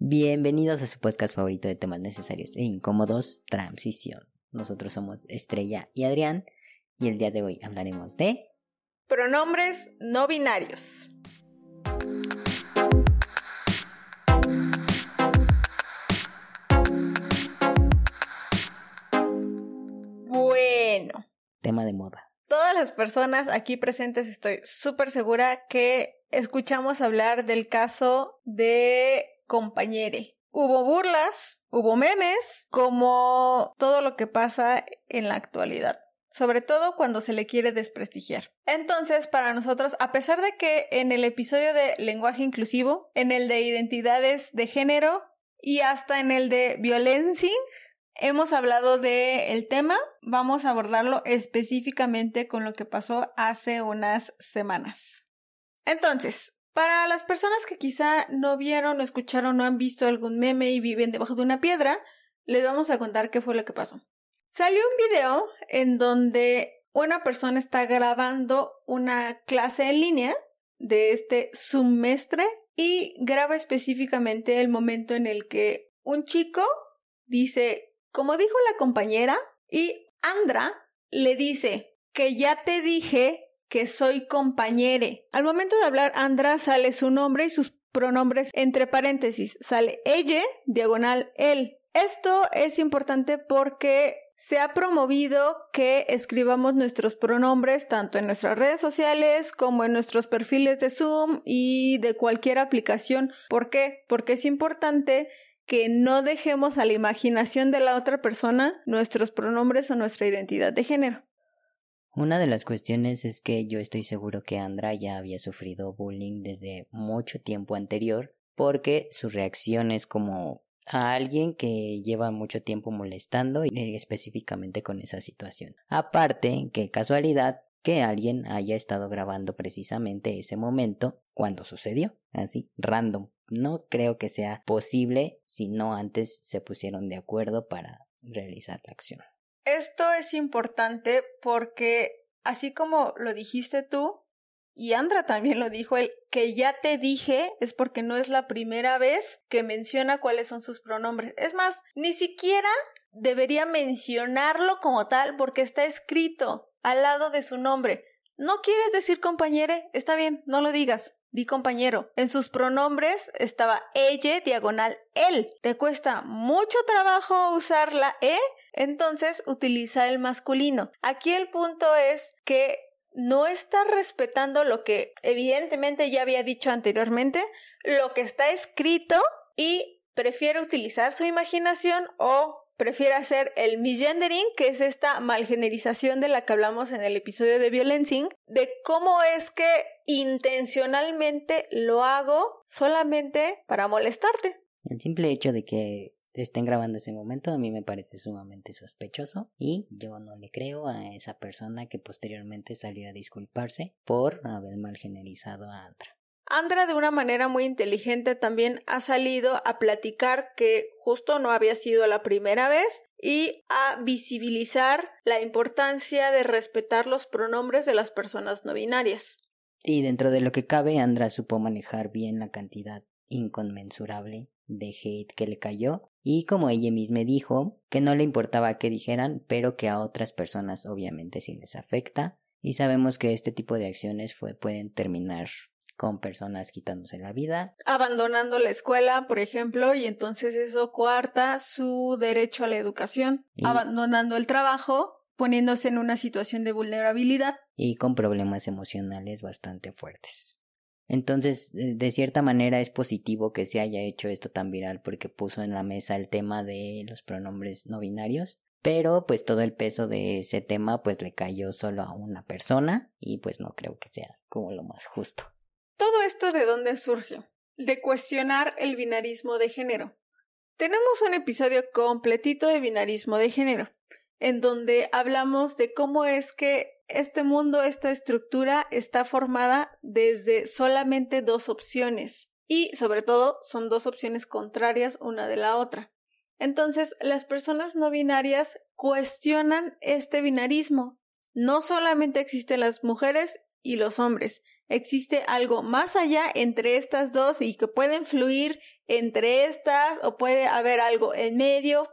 Bienvenidos a su podcast favorito de temas necesarios e incómodos, Transición. Nosotros somos Estrella y Adrián y el día de hoy hablaremos de pronombres no binarios. Bueno. Tema de moda. Todas las personas aquí presentes estoy súper segura que escuchamos hablar del caso de compañere. Hubo burlas, hubo memes, como todo lo que pasa en la actualidad sobre todo cuando se le quiere desprestigiar. Entonces, para nosotros, a pesar de que en el episodio de lenguaje inclusivo, en el de identidades de género y hasta en el de violencia, hemos hablado del tema, vamos a abordarlo específicamente con lo que pasó hace unas semanas. Entonces, para las personas que quizá no vieron, no escucharon, no han visto algún meme y viven debajo de una piedra, les vamos a contar qué fue lo que pasó. Salió un video en donde una persona está grabando una clase en línea de este semestre y graba específicamente el momento en el que un chico dice, como dijo la compañera, y Andra le dice que ya te dije que soy compañere. Al momento de hablar Andra sale su nombre y sus pronombres entre paréntesis. Sale ella, diagonal él. Esto es importante porque se ha promovido que escribamos nuestros pronombres tanto en nuestras redes sociales como en nuestros perfiles de Zoom y de cualquier aplicación. ¿Por qué? Porque es importante que no dejemos a la imaginación de la otra persona nuestros pronombres o nuestra identidad de género. Una de las cuestiones es que yo estoy seguro que Andra ya había sufrido bullying desde mucho tiempo anterior porque sus reacciones como a alguien que lleva mucho tiempo molestando y específicamente con esa situación. Aparte, qué casualidad que alguien haya estado grabando precisamente ese momento cuando sucedió, así, random. No creo que sea posible si no antes se pusieron de acuerdo para realizar la acción. Esto es importante porque, así como lo dijiste tú, y Andra también lo dijo, el que ya te dije es porque no es la primera vez que menciona cuáles son sus pronombres. Es más, ni siquiera debería mencionarlo como tal porque está escrito al lado de su nombre. ¿No quieres decir compañere? Está bien, no lo digas. Di compañero. En sus pronombres estaba ella, diagonal, él. Te cuesta mucho trabajo usar la E entonces utiliza el masculino. Aquí el punto es que no está respetando lo que evidentemente ya había dicho anteriormente, lo que está escrito y prefiere utilizar su imaginación o prefiere hacer el misgendering, que es esta malgenerización de la que hablamos en el episodio de Violencing, de cómo es que intencionalmente lo hago solamente para molestarte. El simple hecho de que estén grabando ese momento a mí me parece sumamente sospechoso y yo no le creo a esa persona que posteriormente salió a disculparse por haber mal generizado a Andra. Andra de una manera muy inteligente también ha salido a platicar que justo no había sido la primera vez y a visibilizar la importancia de respetar los pronombres de las personas no binarias. Y dentro de lo que cabe, Andra supo manejar bien la cantidad inconmensurable de hate que le cayó y como ella misma dijo que no le importaba qué dijeran pero que a otras personas obviamente sí les afecta y sabemos que este tipo de acciones pueden terminar con personas quitándose la vida. Abandonando la escuela, por ejemplo, y entonces eso coarta su derecho a la educación. Abandonando el trabajo, poniéndose en una situación de vulnerabilidad. Y con problemas emocionales bastante fuertes. Entonces, de cierta manera es positivo que se haya hecho esto tan viral porque puso en la mesa el tema de los pronombres no binarios, pero pues todo el peso de ese tema pues le cayó solo a una persona y pues no creo que sea como lo más justo. ¿Todo esto de dónde surge? de cuestionar el binarismo de género. Tenemos un episodio completito de binarismo de género, en donde hablamos de cómo es que este mundo, esta estructura está formada desde solamente dos opciones y sobre todo son dos opciones contrarias una de la otra. Entonces, las personas no binarias cuestionan este binarismo. No solamente existen las mujeres y los hombres, existe algo más allá entre estas dos y que pueden fluir entre estas o puede haber algo en medio.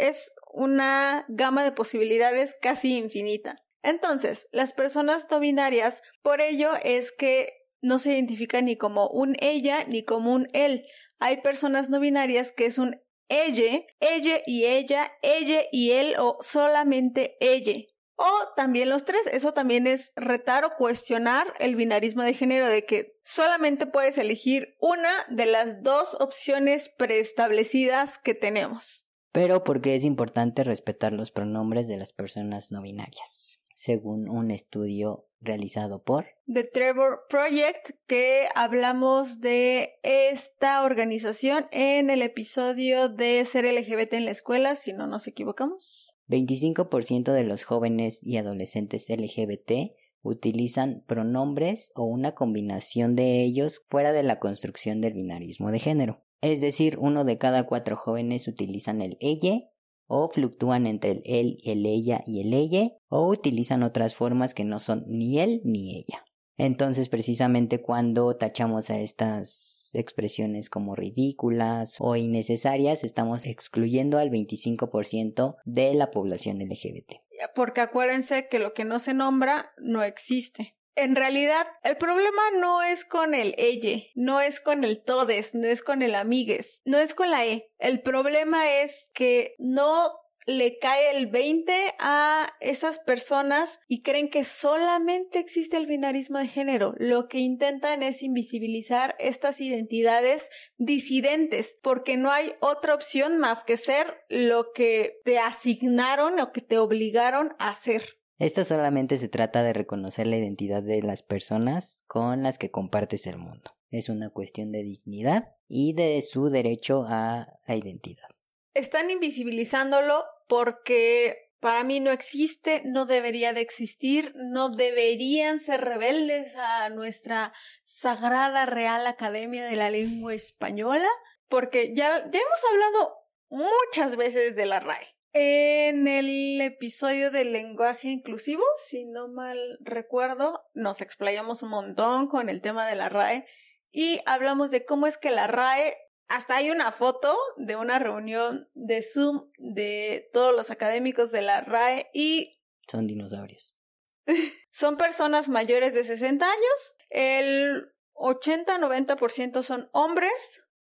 Es una gama de posibilidades casi infinita. Entonces, las personas no binarias, por ello es que no se identifican ni como un ella ni como un él. Hay personas no binarias que es un ella, ella y ella, ella y él o solamente ella. O también los tres. Eso también es retar o cuestionar el binarismo de género de que solamente puedes elegir una de las dos opciones preestablecidas que tenemos. Pero porque es importante respetar los pronombres de las personas no binarias según un estudio realizado por The Trevor Project, que hablamos de esta organización en el episodio de ser LGBT en la escuela, si no nos equivocamos. 25% de los jóvenes y adolescentes LGBT utilizan pronombres o una combinación de ellos fuera de la construcción del binarismo de género. Es decir, uno de cada cuatro jóvenes utilizan el ella o fluctúan entre el él, el ella y el ella, o utilizan otras formas que no son ni él ni ella. Entonces, precisamente cuando tachamos a estas expresiones como ridículas o innecesarias, estamos excluyendo al 25% de la población LGBT. Porque acuérdense que lo que no se nombra no existe. En realidad, el problema no es con el ella, no es con el todes, no es con el amigues, no es con la e. El problema es que no le cae el 20 a esas personas y creen que solamente existe el binarismo de género. Lo que intentan es invisibilizar estas identidades disidentes, porque no hay otra opción más que ser lo que te asignaron o que te obligaron a ser. Esto solamente se trata de reconocer la identidad de las personas con las que compartes el mundo. Es una cuestión de dignidad y de su derecho a la identidad. Están invisibilizándolo porque para mí no existe, no debería de existir, no deberían ser rebeldes a nuestra sagrada Real Academia de la Lengua Española, porque ya, ya hemos hablado muchas veces de la RAE. En el episodio del lenguaje inclusivo, si no mal recuerdo, nos explayamos un montón con el tema de la RAE y hablamos de cómo es que la RAE, hasta hay una foto de una reunión de Zoom de todos los académicos de la RAE y... Son dinosaurios. son personas mayores de 60 años, el 80-90% son hombres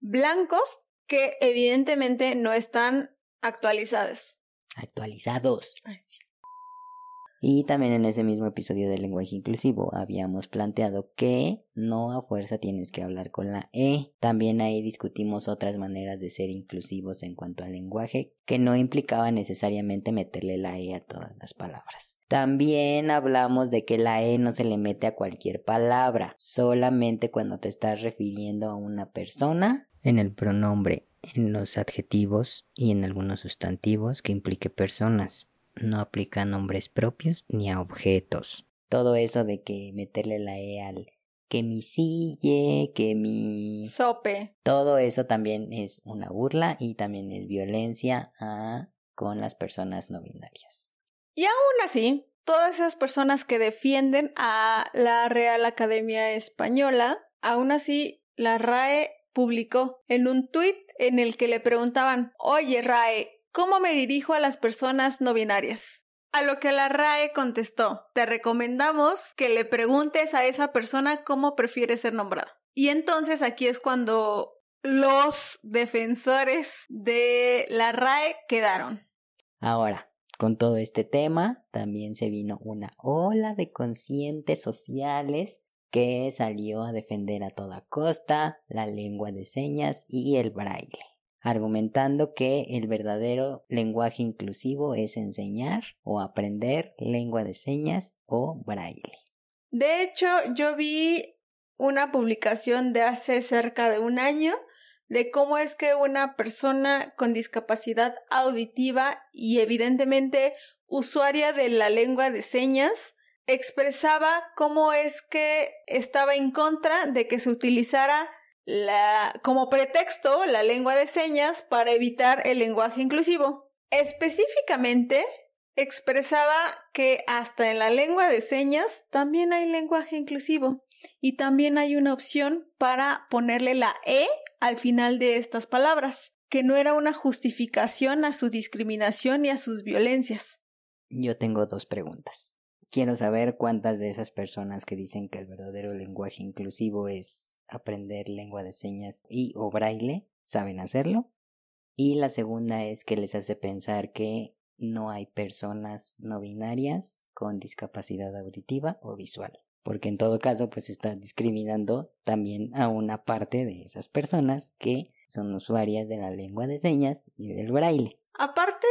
blancos que evidentemente no están actualizadas. Actualizados. Y también en ese mismo episodio del lenguaje inclusivo habíamos planteado que no a fuerza tienes que hablar con la E. También ahí discutimos otras maneras de ser inclusivos en cuanto al lenguaje que no implicaba necesariamente meterle la E a todas las palabras. También hablamos de que la E no se le mete a cualquier palabra, solamente cuando te estás refiriendo a una persona en el pronombre en los adjetivos y en algunos sustantivos que implique personas. No aplica a nombres propios ni a objetos. Todo eso de que meterle la E al que mi sille, que mi sope. Todo eso también es una burla y también es violencia a, con las personas no binarias. Y aún así, todas esas personas que defienden a la Real Academia Española, aún así la RAE publicó en un tuit en el que le preguntaban, oye RAE, ¿cómo me dirijo a las personas no binarias? A lo que la RAE contestó, te recomendamos que le preguntes a esa persona cómo prefiere ser nombrada. Y entonces aquí es cuando los defensores de la RAE quedaron. Ahora, con todo este tema, también se vino una ola de conscientes sociales que salió a defender a toda costa la lengua de señas y el braille, argumentando que el verdadero lenguaje inclusivo es enseñar o aprender lengua de señas o braille. De hecho, yo vi una publicación de hace cerca de un año de cómo es que una persona con discapacidad auditiva y evidentemente usuaria de la lengua de señas expresaba cómo es que estaba en contra de que se utilizara la, como pretexto la lengua de señas para evitar el lenguaje inclusivo. Específicamente, expresaba que hasta en la lengua de señas también hay lenguaje inclusivo y también hay una opción para ponerle la E al final de estas palabras, que no era una justificación a su discriminación y a sus violencias. Yo tengo dos preguntas. Quiero saber cuántas de esas personas que dicen que el verdadero lenguaje inclusivo es aprender lengua de señas y o braille saben hacerlo. Y la segunda es que les hace pensar que no hay personas no binarias con discapacidad auditiva o visual porque en todo caso pues está discriminando también a una parte de esas personas que son usuarias de la lengua de señas y del braille. Aparte,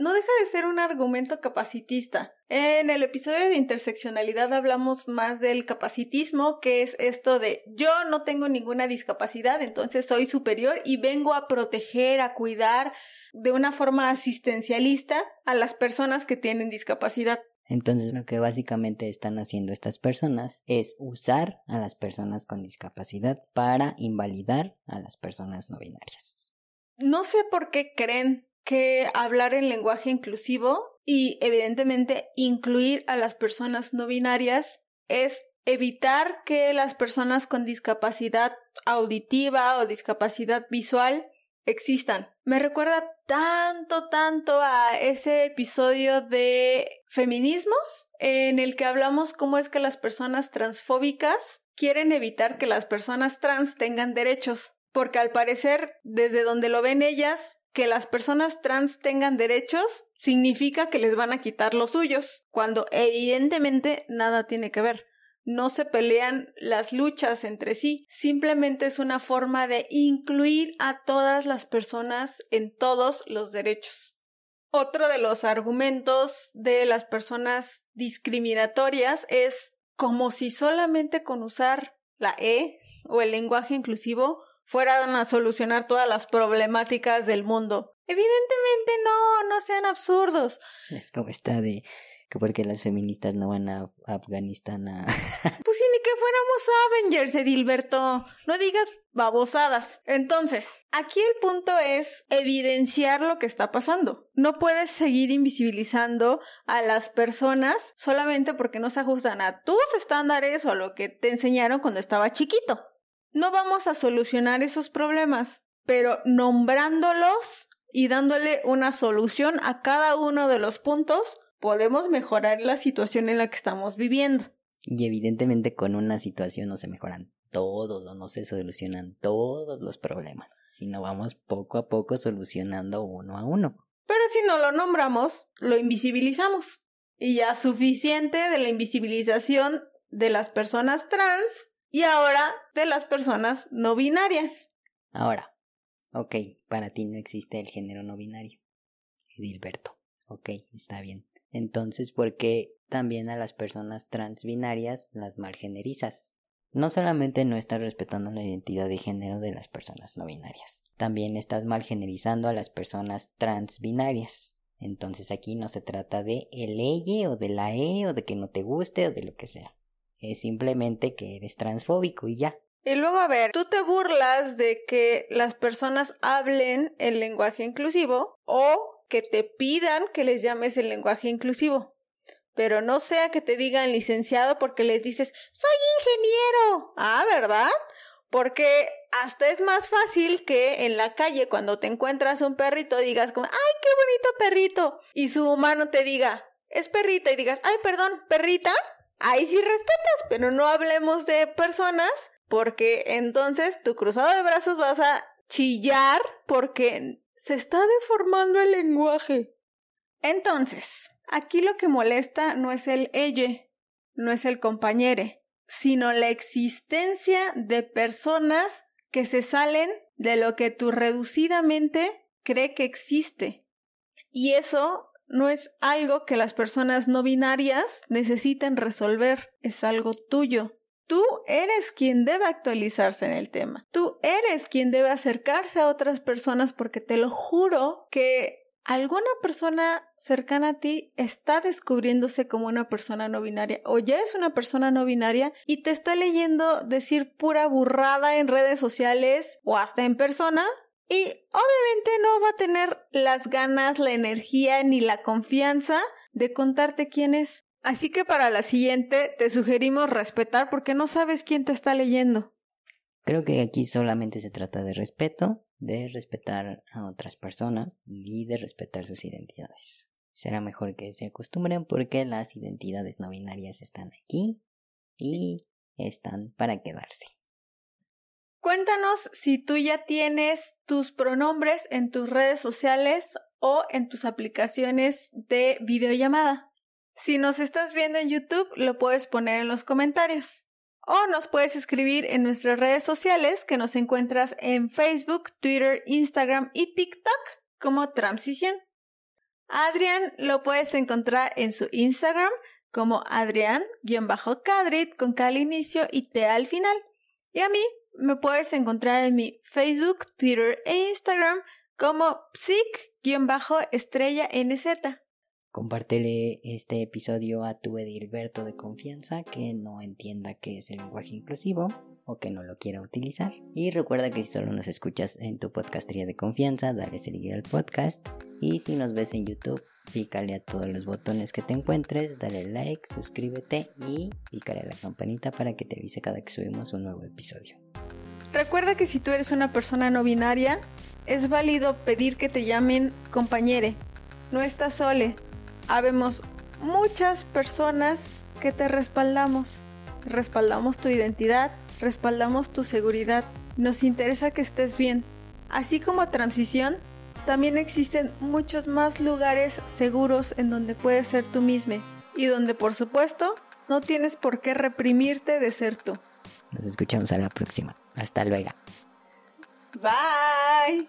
no deja de ser un argumento capacitista. En el episodio de interseccionalidad hablamos más del capacitismo, que es esto de yo no tengo ninguna discapacidad, entonces soy superior y vengo a proteger, a cuidar de una forma asistencialista a las personas que tienen discapacidad. Entonces lo que básicamente están haciendo estas personas es usar a las personas con discapacidad para invalidar a las personas no binarias. No sé por qué creen que hablar en lenguaje inclusivo y evidentemente incluir a las personas no binarias es evitar que las personas con discapacidad auditiva o discapacidad visual existan. Me recuerda tanto, tanto a ese episodio de feminismos en el que hablamos cómo es que las personas transfóbicas quieren evitar que las personas trans tengan derechos, porque al parecer, desde donde lo ven ellas, que las personas trans tengan derechos significa que les van a quitar los suyos, cuando evidentemente nada tiene que ver no se pelean las luchas entre sí, simplemente es una forma de incluir a todas las personas en todos los derechos. Otro de los argumentos de las personas discriminatorias es como si solamente con usar la E o el lenguaje inclusivo fueran a solucionar todas las problemáticas del mundo. Evidentemente no, no sean absurdos. Es como está de que porque las feministas no van a Afganistán a... pues sí, ni que fuéramos Avengers, Edilberto. No digas babosadas. Entonces, aquí el punto es evidenciar lo que está pasando. No puedes seguir invisibilizando a las personas solamente porque no se ajustan a tus estándares o a lo que te enseñaron cuando estaba chiquito. No vamos a solucionar esos problemas, pero nombrándolos y dándole una solución a cada uno de los puntos podemos mejorar la situación en la que estamos viviendo. Y evidentemente con una situación no se mejoran todos o no se solucionan todos los problemas, sino vamos poco a poco solucionando uno a uno. Pero si no lo nombramos, lo invisibilizamos. Y ya suficiente de la invisibilización de las personas trans y ahora de las personas no binarias. Ahora, ok, para ti no existe el género no binario. Edilberto, ok, está bien. Entonces, ¿por qué también a las personas transbinarias las malgenerizas? No solamente no estás respetando la identidad de género de las personas no binarias, también estás malgenerizando a las personas transbinarias. Entonces aquí no se trata de el ella o de la E o de que no te guste o de lo que sea. Es simplemente que eres transfóbico y ya. Y luego, a ver, tú te burlas de que las personas hablen el lenguaje inclusivo o que te pidan que les llames el lenguaje inclusivo. Pero no sea que te digan licenciado porque les dices, soy ingeniero. Ah, ¿verdad? Porque hasta es más fácil que en la calle cuando te encuentras un perrito digas como, ay, qué bonito perrito. Y su humano te diga, es perrita y digas, ay, perdón, perrita. Ahí sí respetas, pero no hablemos de personas porque entonces tu cruzado de brazos vas a chillar porque se está deformando el lenguaje. Entonces, aquí lo que molesta no es el ella, no es el compañere, sino la existencia de personas que se salen de lo que tu reducidamente cree que existe. Y eso no es algo que las personas no binarias necesiten resolver, es algo tuyo. Tú eres quien debe actualizarse en el tema. Tú eres quien debe acercarse a otras personas porque te lo juro que alguna persona cercana a ti está descubriéndose como una persona no binaria o ya es una persona no binaria y te está leyendo decir pura burrada en redes sociales o hasta en persona y obviamente no va a tener las ganas, la energía ni la confianza de contarte quién es. Así que para la siguiente te sugerimos respetar porque no sabes quién te está leyendo. Creo que aquí solamente se trata de respeto, de respetar a otras personas y de respetar sus identidades. Será mejor que se acostumbren porque las identidades no binarias están aquí y están para quedarse. Cuéntanos si tú ya tienes tus pronombres en tus redes sociales o en tus aplicaciones de videollamada. Si nos estás viendo en YouTube, lo puedes poner en los comentarios. O nos puedes escribir en nuestras redes sociales que nos encuentras en Facebook, Twitter, Instagram y TikTok como Transición. Adrián lo puedes encontrar en su Instagram como Adrián-Cadrit con K al inicio y T al final. Y a mí me puedes encontrar en mi Facebook, Twitter e Instagram como psic-estrella NZ. Compártele este episodio a tu Edilberto de confianza que no entienda qué es el lenguaje inclusivo o que no lo quiera utilizar. Y recuerda que si solo nos escuchas en tu podcastería de confianza, dale seguir al podcast. Y si nos ves en YouTube, pícale a todos los botones que te encuentres, dale like, suscríbete y pícale a la campanita para que te avise cada que subimos un nuevo episodio. Recuerda que si tú eres una persona no binaria, es válido pedir que te llamen compañere. No estás sole habemos muchas personas que te respaldamos. Respaldamos tu identidad, respaldamos tu seguridad. Nos interesa que estés bien. Así como transición, también existen muchos más lugares seguros en donde puedes ser tú mismo y donde por supuesto no tienes por qué reprimirte de ser tú. Nos escuchamos a la próxima. Hasta luego. Bye.